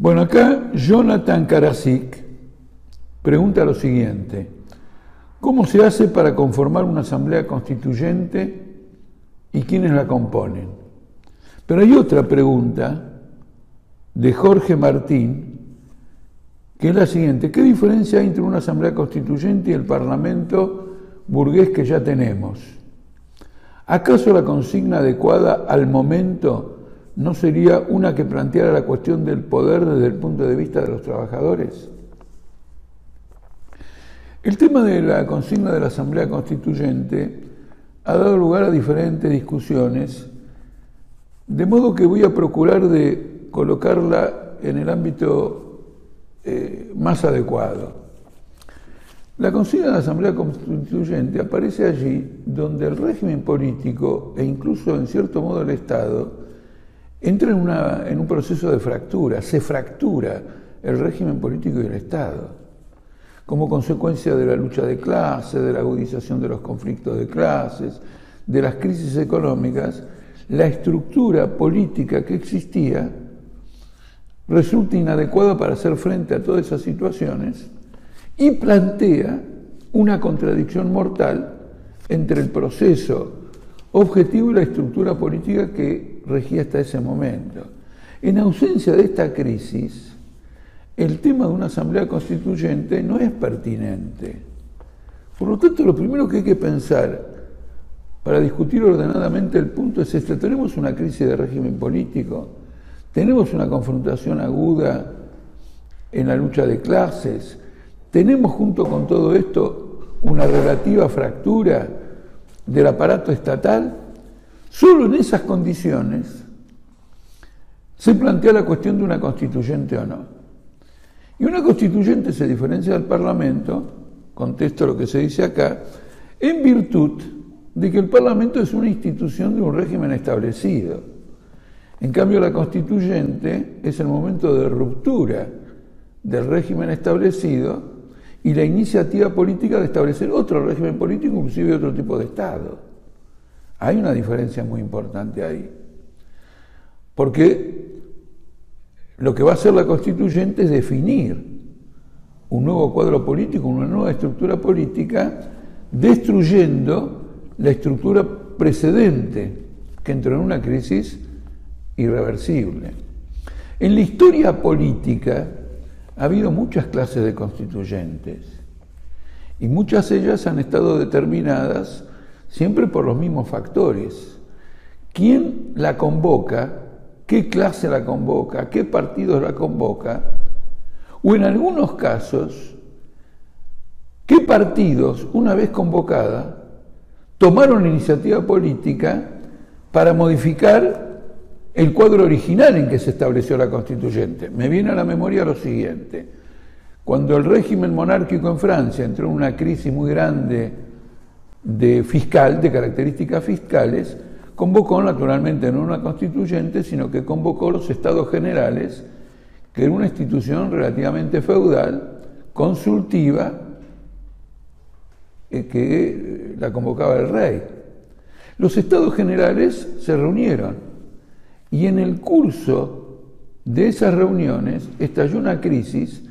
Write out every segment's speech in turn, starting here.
Bueno, acá Jonathan Karasik pregunta lo siguiente. ¿Cómo se hace para conformar una asamblea constituyente y quiénes la componen? Pero hay otra pregunta de Jorge Martín, que es la siguiente. ¿Qué diferencia hay entre una asamblea constituyente y el parlamento burgués que ya tenemos? ¿Acaso la consigna adecuada al momento no sería una que planteara la cuestión del poder desde el punto de vista de los trabajadores? El tema de la consigna de la Asamblea Constituyente ha dado lugar a diferentes discusiones, de modo que voy a procurar de colocarla en el ámbito eh, más adecuado. La consigna de la Asamblea Constituyente aparece allí donde el régimen político e incluso en cierto modo el Estado entra en, un proceso de fractura, se fractura el régimen político y el Estado. Como consecuencia de la lucha de clases, de la agudización de los conflictos de clases, de las crisis económicas, la estructura política que existía resulta inadecuada para hacer frente a todas esas situaciones y plantea una contradicción mortal entre el proceso objetivo y la estructura política que regía hasta ese momento. En ausencia de esta crisis, el tema de una asamblea constituyente no es pertinente. Por lo tanto, lo primero que hay que pensar para discutir ordenadamente el punto es este. Tenemos una crisis de régimen político, tenemos una confrontación aguda en la lucha de clases, tenemos junto con todo esto una relativa fractura del aparato estatal. Solo en esas condiciones se plantea la cuestión de una constituyente o no. Y una constituyente se diferencia del Parlamento, contesto lo que se dice acá, en virtud de que el Parlamento es una institución de un régimen establecido. En cambio, la constituyente es el momento de ruptura del régimen establecido y la iniciativa política de establecer otro régimen político, inclusive otro tipo de Estado. Hay una diferencia muy importante ahí. Porque lo que va a hacer la constituyente es definir un nuevo cuadro político, una nueva estructura política, destruyendo la estructura precedente que entró en una crisis irreversible. En la historia política ha habido muchas clases de constituyentes y muchas de ellas han estado determinadas siempre por los mismos factores. ¿Quién la convoca qué clase la convoca, qué partidos la convoca, o en algunos casos, qué partidos, una vez convocada, tomaron iniciativa política para modificar el cuadro original en que se estableció la constituyente. Me viene a la memoria lo siguiente. Cuando el régimen monárquico en Francia entró en una crisis muy grande de fiscal, de características fiscales, convocó naturalmente no una constituyente, sino que convocó los estados generales, que era una institución relativamente feudal, consultiva, eh, que eh, la convocaba el rey. Los estados generales se reunieron y en el curso de esas reuniones estalló una crisis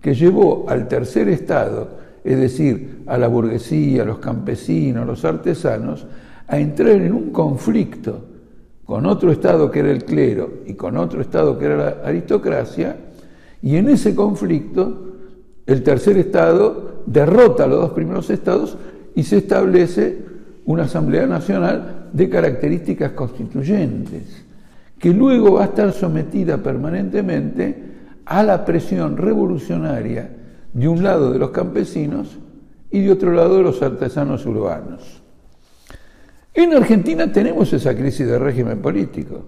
que llevó al tercer estado, es decir, a la burguesía, a los campesinos, a los artesanos, a entrar en un conflicto con otro Estado que era el clero y con otro Estado que era la aristocracia, y en ese conflicto el tercer Estado derrota a los dos primeros Estados y se establece una Asamblea Nacional de características constituyentes, que luego va a estar sometida permanentemente a la presión revolucionaria de un lado de los campesinos y de otro lado de los artesanos urbanos. En Argentina tenemos esa crisis de régimen político.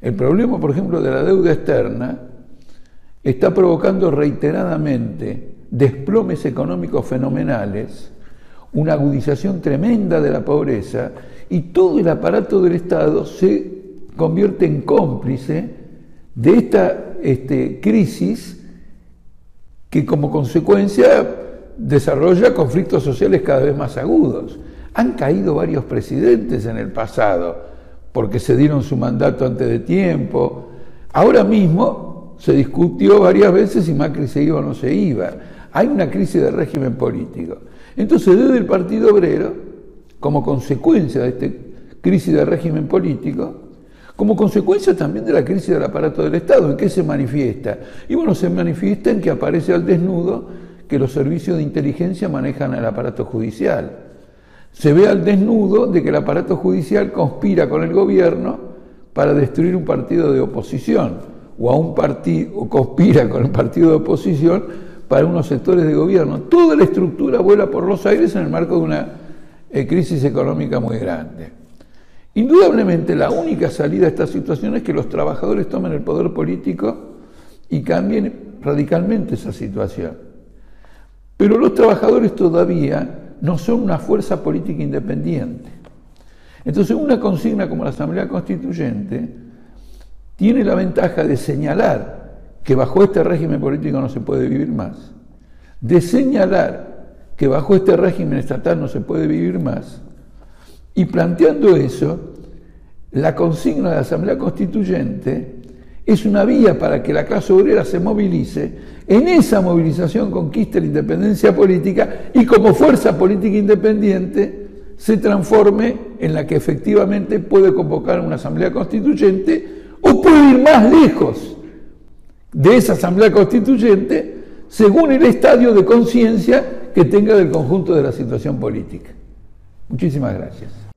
El problema, por ejemplo, de la deuda externa está provocando reiteradamente desplomes económicos fenomenales, una agudización tremenda de la pobreza y todo el aparato del Estado se convierte en cómplice de esta este, crisis que como consecuencia desarrolla conflictos sociales cada vez más agudos. Han caído varios presidentes en el pasado porque se dieron su mandato antes de tiempo. Ahora mismo se discutió varias veces si Macri se iba o no se iba. Hay una crisis de régimen político. Entonces, desde el Partido Obrero, como consecuencia de esta crisis de régimen político, como consecuencia también de la crisis del aparato del Estado, ¿en qué se manifiesta? Y bueno, se manifiesta en que aparece al desnudo que los servicios de inteligencia manejan el aparato judicial. Se ve al desnudo de que el aparato judicial conspira con el gobierno para destruir un partido de oposición o a un partido o conspira con el partido de oposición para unos sectores de gobierno. Toda la estructura vuela por los aires en el marco de una eh, crisis económica muy grande. Indudablemente la única salida a esta situación es que los trabajadores tomen el poder político y cambien radicalmente esa situación. Pero los trabajadores todavía no son una fuerza política independiente. Entonces una consigna como la Asamblea Constituyente tiene la ventaja de señalar que bajo este régimen político no se puede vivir más, de señalar que bajo este régimen estatal no se puede vivir más, y planteando eso, la consigna de la Asamblea Constituyente es una vía para que la clase obrera se movilice, en esa movilización conquiste la independencia política y como fuerza política independiente se transforme en la que efectivamente puede convocar una asamblea constituyente o puede ir más lejos de esa asamblea constituyente según el estadio de conciencia que tenga del conjunto de la situación política. Muchísimas gracias.